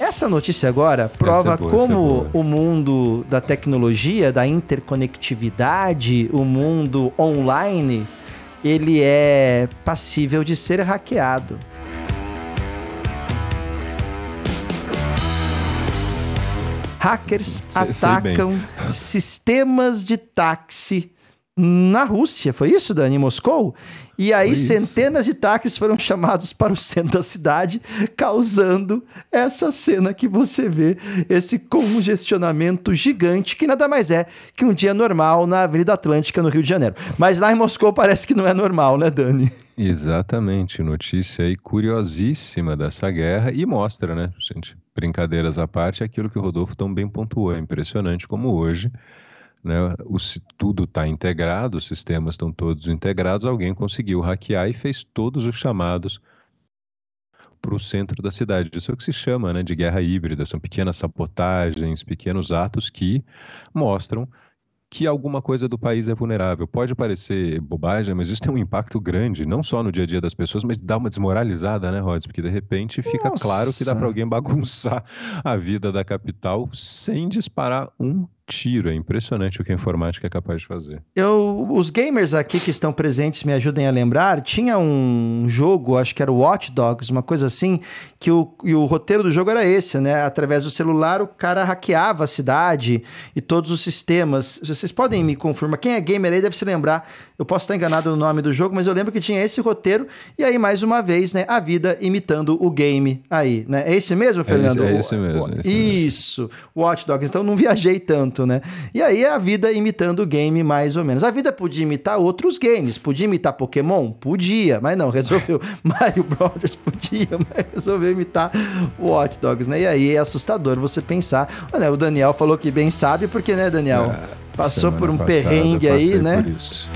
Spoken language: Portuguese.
Essa notícia agora prova é boa, como é o mundo da tecnologia, da interconectividade, o mundo online, ele é passível de ser hackeado. Hackers atacam sistemas de táxi na Rússia. Foi isso, Dani? Moscou? E aí, centenas de táxis foram chamados para o centro da cidade, causando essa cena que você vê, esse congestionamento gigante, que nada mais é que um dia normal na Avenida Atlântica, no Rio de Janeiro. Mas lá em Moscou parece que não é normal, né, Dani? Exatamente, notícia aí curiosíssima dessa guerra e mostra, né, gente, brincadeiras à parte, aquilo que o Rodolfo tão bem pontuou, é impressionante como hoje né, o, tudo está integrado, os sistemas estão todos integrados, alguém conseguiu hackear e fez todos os chamados para o centro da cidade. Isso é o que se chama né, de guerra híbrida, são pequenas sabotagens, pequenos atos que mostram que alguma coisa do país é vulnerável. Pode parecer bobagem, mas isso tem um impacto grande, não só no dia a dia das pessoas, mas dá uma desmoralizada, né, Rods? Porque de repente fica Nossa. claro que dá para alguém bagunçar a vida da capital sem disparar um tiro. É impressionante o que a informática é capaz de fazer. Eu, os gamers aqui que estão presentes me ajudem a lembrar. Tinha um jogo, acho que era o Watch Dogs, uma coisa assim, que o, e o roteiro do jogo era esse, né? Através do celular, o cara hackeava a cidade e todos os sistemas. Vocês podem me confirmar? Quem é gamer aí deve se lembrar. Eu posso estar enganado no nome do jogo, mas eu lembro que tinha esse roteiro. E aí, mais uma vez, né? A vida imitando o game aí, né? É esse mesmo, Fernando? É esse, é esse mesmo. É esse Isso, mesmo. Watch Dogs. Então não viajei tanto né? E aí a vida imitando o game mais ou menos. A vida podia imitar outros games, podia imitar Pokémon? Podia, mas não, resolveu. Mario Brothers podia, mas resolveu imitar o Watch Dogs, né? E aí é assustador você pensar. Olha, o Daniel falou que bem sabe, porque, né, Daniel? É, Passou por um perrengue aí, né? Por isso.